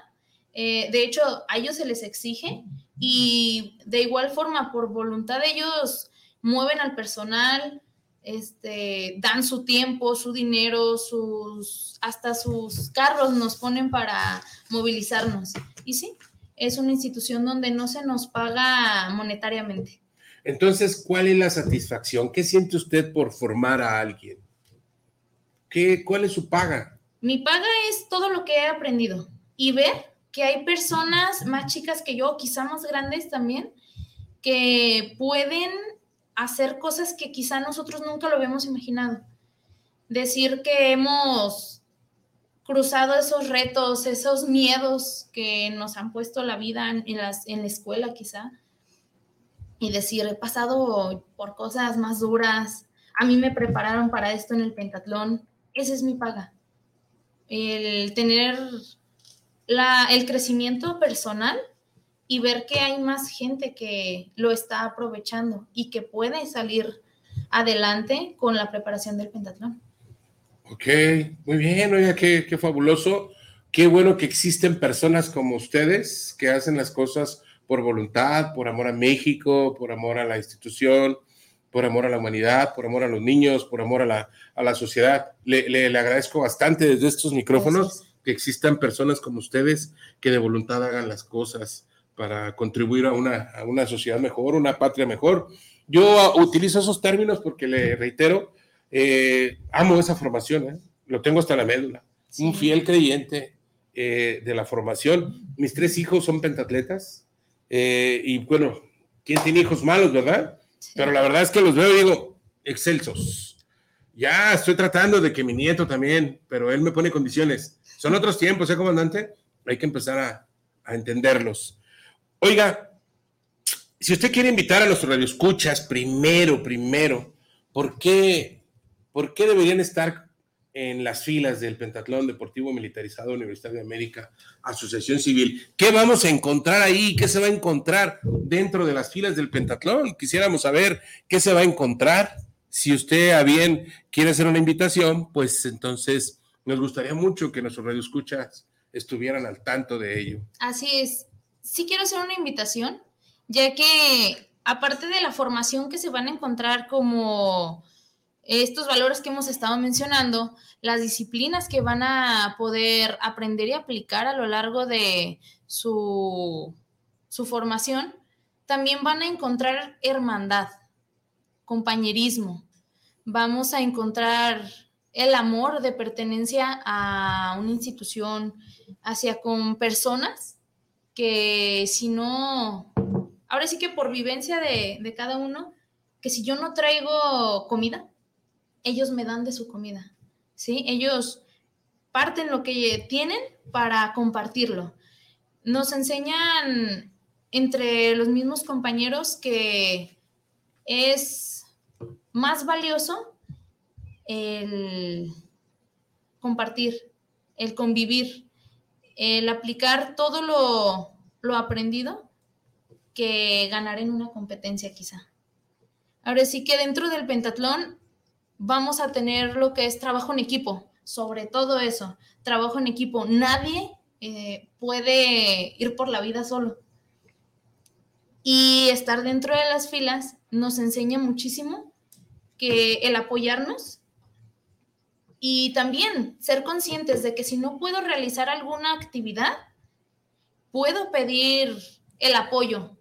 Eh, de hecho, a ellos se les exige y de igual forma, por voluntad, ellos mueven al personal, este, dan su tiempo, su dinero, sus, hasta sus carros nos ponen para movilizarnos. Y sí, es una institución donde no se nos paga monetariamente. Entonces, ¿cuál es la satisfacción? ¿Qué siente usted por formar a alguien? ¿Qué, ¿Cuál es su paga? Mi paga es todo lo que he aprendido y ver que hay personas más chicas que yo, quizá más grandes también, que pueden hacer cosas que quizá nosotros nunca lo habíamos imaginado. Decir que hemos cruzado esos retos, esos miedos que nos han puesto la vida en, las, en la escuela quizá, y decir, he pasado por cosas más duras, a mí me prepararon para esto en el pentatlón, esa es mi paga. El tener la, el crecimiento personal y ver que hay más gente que lo está aprovechando y que puede salir adelante con la preparación del pentatlón. Ok, muy bien, oiga, qué, qué fabuloso. Qué bueno que existen personas como ustedes que hacen las cosas por voluntad, por amor a México, por amor a la institución, por amor a la humanidad, por amor a los niños, por amor a la, a la sociedad. Le, le, le, agradezco bastante desde estos micrófonos que existan personas como ustedes que de voluntad hagan las cosas para contribuir a una, a una sociedad mejor, una patria mejor. Yo utilizo esos términos porque le reitero, eh, amo esa formación, ¿eh? lo tengo hasta la médula. Un fiel creyente eh, de la formación. Mis tres hijos son pentatletas eh, y bueno, ¿quién tiene hijos malos, verdad? Sí. Pero la verdad es que los veo y digo, excelsos. Ya estoy tratando de que mi nieto también, pero él me pone condiciones. Son otros tiempos, ¿eh, comandante? Hay que empezar a, a entenderlos. Oiga, si usted quiere invitar a los radioescuchas, primero, primero, ¿por qué, ¿por qué deberían estar en las filas del Pentatlón Deportivo Militarizado Universidad de América, Asociación Civil? ¿Qué vamos a encontrar ahí? ¿Qué se va a encontrar dentro de las filas del Pentatlón? Quisiéramos saber qué se va a encontrar. Si usted a bien quiere hacer una invitación, pues entonces nos gustaría mucho que nuestros radioescuchas estuvieran al tanto de ello. Así es sí quiero hacer una invitación, ya que aparte de la formación que se van a encontrar como estos valores que hemos estado mencionando, las disciplinas que van a poder aprender y aplicar a lo largo de su, su formación, también van a encontrar hermandad, compañerismo. Vamos a encontrar el amor de pertenencia a una institución, hacia con personas que si no, ahora sí que por vivencia de, de, cada uno, que si yo no traigo comida, ellos me dan de su comida, ¿sí? Ellos parten lo que tienen para compartirlo. Nos enseñan entre los mismos compañeros que es más valioso el compartir, el convivir, el aplicar todo lo, lo aprendido que ganar en una competencia quizá. Ahora sí que dentro del pentatlón vamos a tener lo que es trabajo en equipo, sobre todo eso, trabajo en equipo. Nadie eh, puede ir por la vida solo. Y estar dentro de las filas nos enseña muchísimo que el apoyarnos y también ser conscientes de que si no puedo realizar alguna actividad, puedo pedir el apoyo,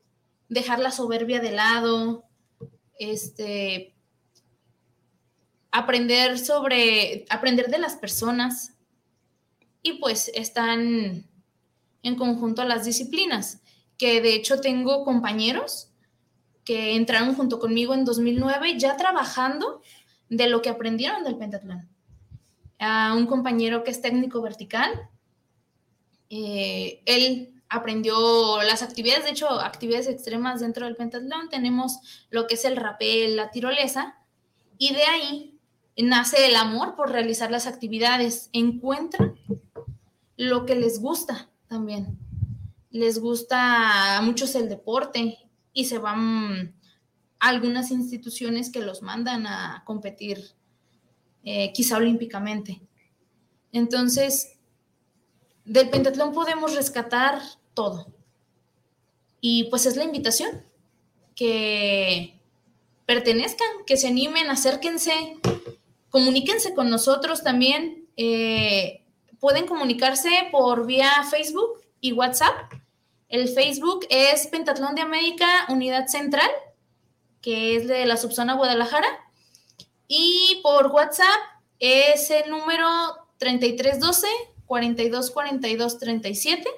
dejar la soberbia de lado, este, aprender sobre, aprender de las personas y pues están en conjunto las disciplinas, que de hecho tengo compañeros que entraron junto conmigo en 2009 ya trabajando de lo que aprendieron del pentatlón a un compañero que es técnico vertical. Eh, él aprendió las actividades, de hecho, actividades extremas dentro del pentatlón. Tenemos lo que es el rapel, la tirolesa, y de ahí nace el amor por realizar las actividades. Encuentran lo que les gusta también. Les gusta a muchos el deporte y se van a algunas instituciones que los mandan a competir eh, quizá olímpicamente. Entonces, del pentatlón podemos rescatar todo. Y pues es la invitación, que pertenezcan, que se animen, acérquense, comuníquense con nosotros también. Eh, pueden comunicarse por vía Facebook y WhatsApp. El Facebook es Pentatlón de América Unidad Central, que es de la subzona Guadalajara. Y por WhatsApp es el número 3312 4242 37.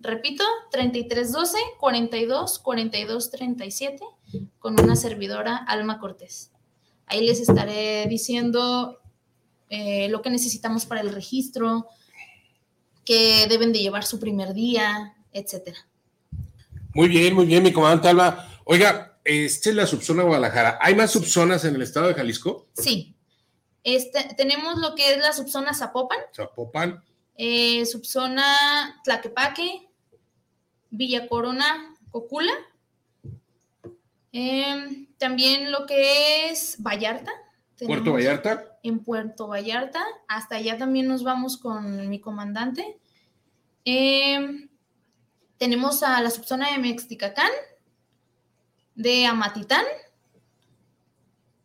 Repito, 3312 42 42 37 con una servidora Alma Cortés. Ahí les estaré diciendo eh, lo que necesitamos para el registro, que deben de llevar su primer día, etcétera. Muy bien, muy bien, mi comandante Alba. Oiga, esta es la subzona Guadalajara. ¿Hay más subzonas en el estado de Jalisco? Sí. Este, tenemos lo que es la subzona Zapopan. Zapopan. Eh, subzona Tlaquepaque, Villa Corona, Cocula. Em, también lo que es Vallarta. Puerto Vallarta. En Puerto Vallarta. Hasta allá también nos vamos con mi comandante. Em, tenemos a la subzona de Mexticacán, de Amatitán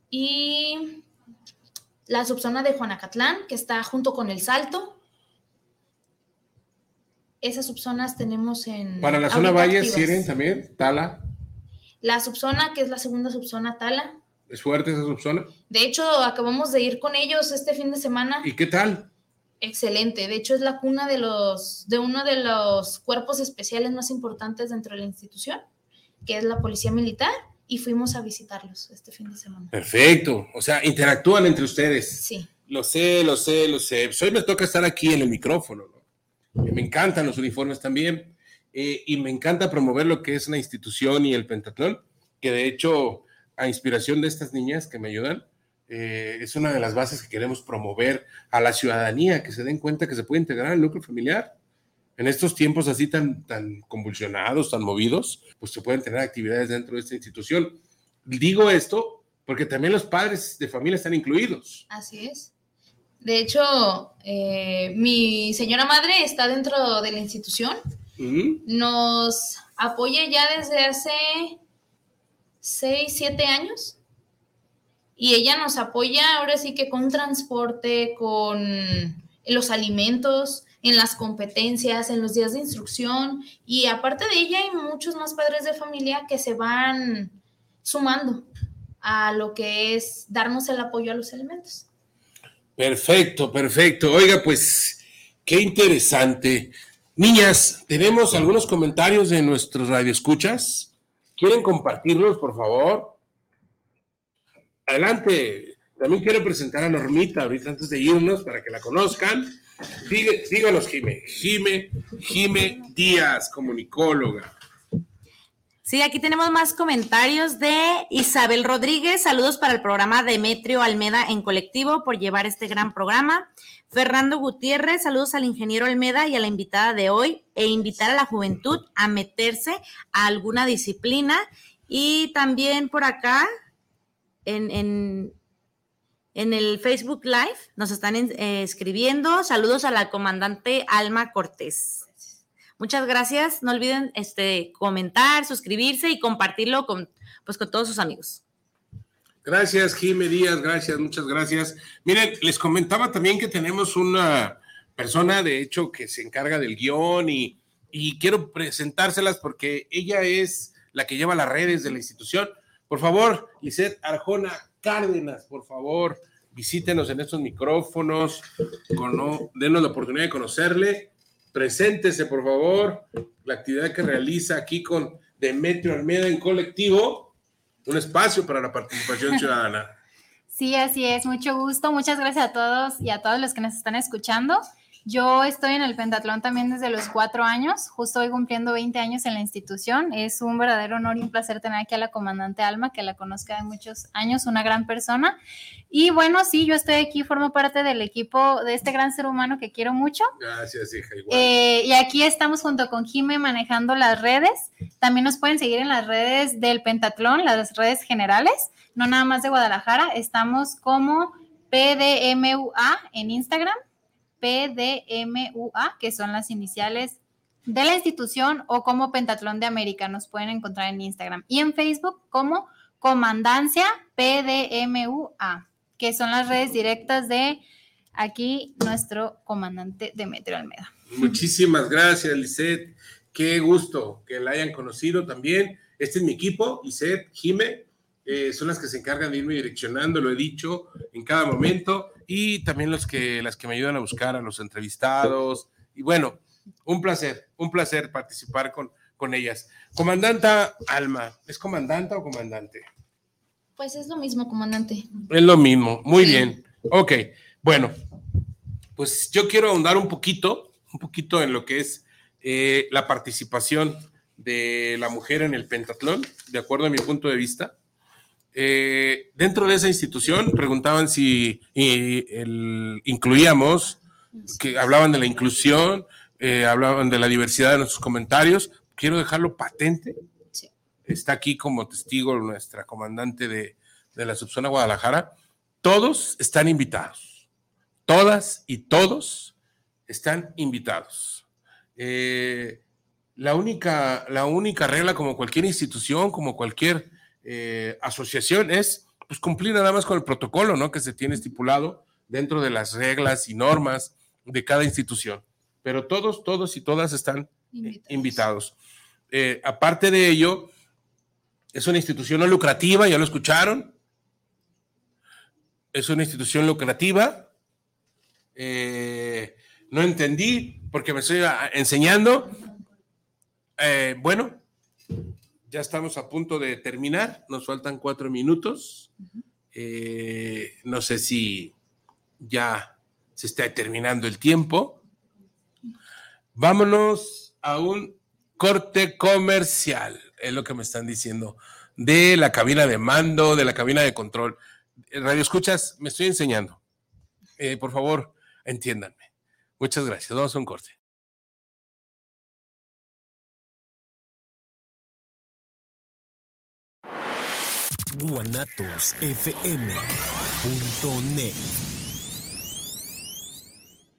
y la subzona de Juanacatlán, que está junto con el Salto. Esas subzonas tenemos en... Para la zona Valle, Siren también, Tala. La subzona, que es la segunda subzona, Tala. ¿Es fuerte esa subzona? De hecho, acabamos de ir con ellos este fin de semana. ¿Y qué tal? Excelente. De hecho, es la cuna de los de uno de los cuerpos especiales más importantes dentro de la institución, que es la Policía Militar, y fuimos a visitarlos este fin de semana. Perfecto. O sea, interactúan entre ustedes. Sí. Lo sé, lo sé, lo sé. Pues hoy me toca estar aquí en el micrófono, ¿no? Me encantan los uniformes también. Eh, y me encanta promover lo que es la institución y el pentatlón, que de hecho, a inspiración de estas niñas que me ayudan, eh, es una de las bases que queremos promover a la ciudadanía, que se den cuenta que se puede integrar al núcleo familiar. En estos tiempos así tan, tan convulsionados, tan movidos, pues se pueden tener actividades dentro de esta institución. Digo esto porque también los padres de familia están incluidos. Así es. De hecho, eh, mi señora madre está dentro de la institución. Nos apoya ya desde hace seis, siete años y ella nos apoya ahora sí que con transporte, con los alimentos, en las competencias, en los días de instrucción y aparte de ella hay muchos más padres de familia que se van sumando a lo que es darnos el apoyo a los elementos. Perfecto, perfecto. Oiga, pues qué interesante. Niñas, tenemos algunos comentarios de nuestros radioescuchas. ¿Quieren compartirlos, por favor? Adelante. También quiero presentar a Normita ahorita antes de irnos para que la conozcan. díganos, Jime. Jime, Jime Díaz, comunicóloga. Sí, aquí tenemos más comentarios de Isabel Rodríguez. Saludos para el programa Demetrio Almeda en colectivo por llevar este gran programa. Fernando Gutiérrez, saludos al ingeniero Almeda y a la invitada de hoy e invitar a la juventud a meterse a alguna disciplina. Y también por acá, en, en, el Facebook Live. Nos están eh, escribiendo. Saludos a la comandante Alma Cortés. Muchas gracias. No olviden este, comentar, suscribirse y compartirlo con, pues, con todos sus amigos. Gracias, Jimé Díaz. Gracias, muchas gracias. Miren, les comentaba también que tenemos una persona, de hecho, que se encarga del guion y, y quiero presentárselas porque ella es la que lleva las redes de la institución. Por favor, Lisette Arjona Cárdenas, por favor, visítenos en estos micrófonos, denos la oportunidad de conocerle. Preséntese, por favor, la actividad que realiza aquí con Demetrio Almeda en colectivo, un espacio para la participación ciudadana. Sí, así es, mucho gusto. Muchas gracias a todos y a todos los que nos están escuchando. Yo estoy en el pentatlón también desde los cuatro años, justo hoy cumpliendo 20 años en la institución. Es un verdadero honor y un placer tener aquí a la comandante Alma, que la conozca de muchos años, una gran persona. Y bueno, sí, yo estoy aquí, formo parte del equipo de este gran ser humano que quiero mucho. Gracias, hija. Igual. Eh, y aquí estamos junto con Jime manejando las redes. También nos pueden seguir en las redes del pentatlón, las redes generales, no nada más de Guadalajara. Estamos como PDMUA en Instagram PDMUA, que son las iniciales de la institución, o como Pentatlón de América, nos pueden encontrar en Instagram. Y en Facebook como Comandancia PDMUA, que son las redes directas de aquí nuestro comandante Demetrio Almeda. Muchísimas gracias, Lisette. qué gusto que la hayan conocido también. Este es mi equipo, Iset, Jime, eh, son las que se encargan de irme direccionando, lo he dicho en cada momento, y también los que, las que me ayudan a buscar a los entrevistados. Y bueno, un placer, un placer participar con, con ellas. Comandanta Alma, ¿es comandanta o comandante? Pues es lo mismo, comandante. Es lo mismo, muy bien. Ok, bueno, pues yo quiero ahondar un poquito, un poquito en lo que es eh, la participación de la mujer en el pentatlón, de acuerdo a mi punto de vista. Eh, dentro de esa institución preguntaban si incluíamos, que hablaban de la inclusión, eh, hablaban de la diversidad de nuestros comentarios. Quiero dejarlo patente. Está aquí como testigo nuestra comandante de, de la subzona Guadalajara. Todos están invitados. Todas y todos están invitados. Eh, la, única, la única regla, como cualquier institución, como cualquier eh, asociación es pues, cumplir nada más con el protocolo ¿no? que se tiene estipulado dentro de las reglas y normas de cada institución. Pero todos, todos y todas están invitados. Eh, aparte de ello, es una institución no lucrativa, ya lo escucharon. Es una institución lucrativa. Eh, no entendí porque me estoy ah, enseñando. bueno, ya estamos a punto de terminar, nos faltan cuatro minutos. Eh, no sé si ya se está terminando el tiempo. Vámonos a un corte comercial, es lo que me están diciendo, de la cabina de mando, de la cabina de control. Radio Escuchas, me estoy enseñando. Eh, por favor, entiéndanme. Muchas gracias. Vamos a un corte. guanatosfm.net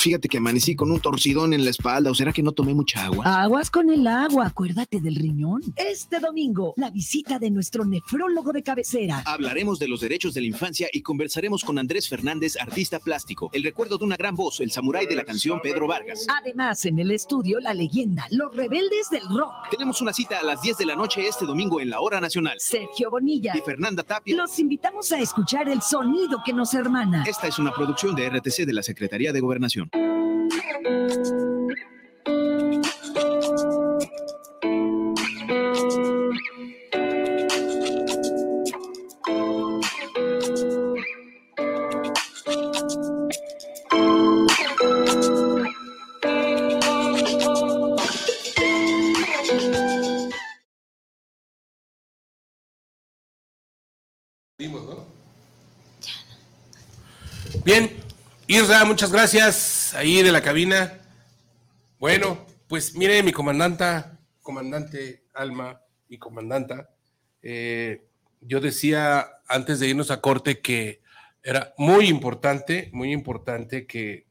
Fíjate que amanecí con un torcidón en la espalda, ¿o será que no tomé mucha agua? Aguas con el agua, acuérdate del riñón. Este domingo, la visita de nuestro nefrólogo de cabecera. Hablaremos de los derechos de la infancia y conversaremos con Andrés Fernández, artista plástico, el recuerdo de una gran voz, el samurái de la canción Pedro Vargas. Además, en el estudio, la leyenda, los rebeldes del rock. Tenemos una cita a las 10 de la noche este domingo en la Hora Nacional. Sergio Bonilla y Fernanda Tapia. Los invitamos a escuchar el sonido que nos hermana. Esta es una producción de RTC de la Secretaría de Gobernación. Bien, Isra, muchas gracias ahí de la cabina. Bueno, pues mire, mi comandanta, comandante Alma y comandanta, eh, yo decía antes de irnos a corte que era muy importante, muy importante que,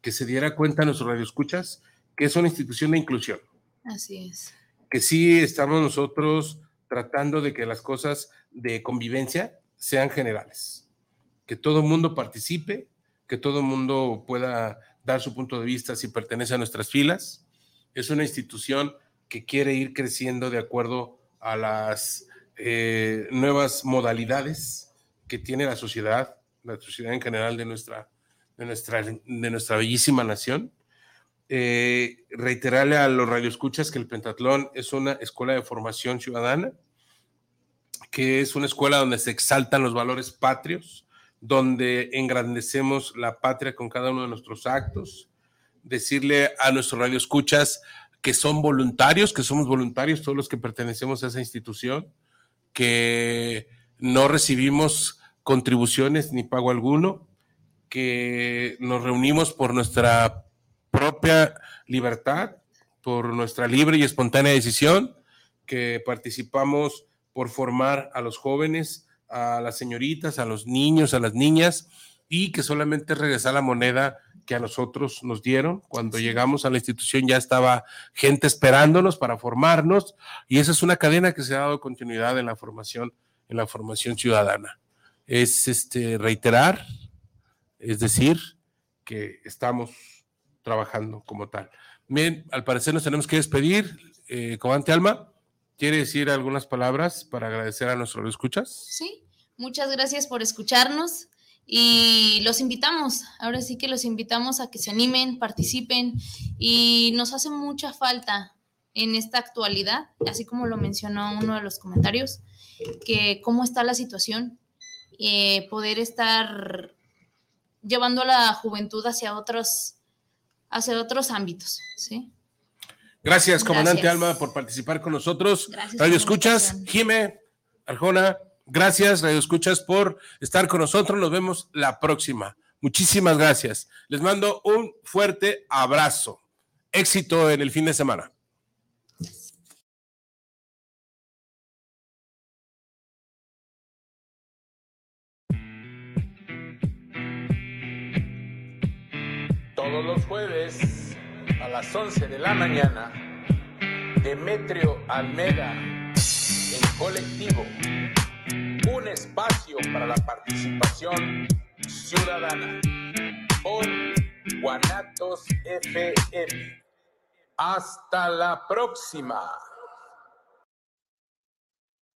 que se diera cuenta a nuestros radioescuchas que es una institución de inclusión. Así es. Que sí estamos nosotros tratando de que las cosas de convivencia sean generales, que todo el mundo participe, que todo el mundo pueda dar su punto de vista si pertenece a nuestras filas. Es una institución que quiere ir creciendo de acuerdo a las eh, nuevas modalidades que tiene la sociedad, la sociedad en general de nuestra, de nuestra, de nuestra bellísima nación. Eh, reiterarle a los radioescuchas que el Pentatlón es una escuela de formación ciudadana, que es una escuela donde se exaltan los valores patrios, donde engrandecemos la patria con cada uno de nuestros actos, decirle a nuestros radioescuchas que son voluntarios, que somos voluntarios todos los que pertenecemos a esa institución, que no recibimos contribuciones ni pago alguno, que nos reunimos por nuestra propia libertad, por nuestra libre y espontánea decisión, que participamos por formar a los jóvenes, a las señoritas, a los niños, a las niñas, y que solamente regresar la moneda que a nosotros nos dieron. Cuando llegamos a la institución ya estaba gente esperándonos para formarnos, y esa es una cadena que se ha dado continuidad en la formación, en la formación ciudadana. Es este reiterar, es decir, que estamos trabajando como tal. Bien, al parecer nos tenemos que despedir. Eh, Comandante Alma, ¿quiere decir algunas palabras para agradecer a nuestros escuchas? Sí, muchas gracias por escucharnos y los invitamos, ahora sí que los invitamos a que se animen, participen y nos hace mucha falta en esta actualidad, así como lo mencionó uno de los comentarios, que cómo está la situación, eh, poder estar llevando a la juventud hacia otros hacia otros ámbitos, ¿sí? Gracias, comandante Alma, por participar con nosotros. Radio Escuchas, Jime, Arjona, gracias, Radio Escuchas, por estar con nosotros. Nos vemos la próxima. Muchísimas gracias. Les mando un fuerte abrazo. Éxito en el fin de semana. Todos los jueves las 11 de la mañana, Demetrio Almeda en colectivo, un espacio para la participación ciudadana por Guanatos FM. Hasta la próxima.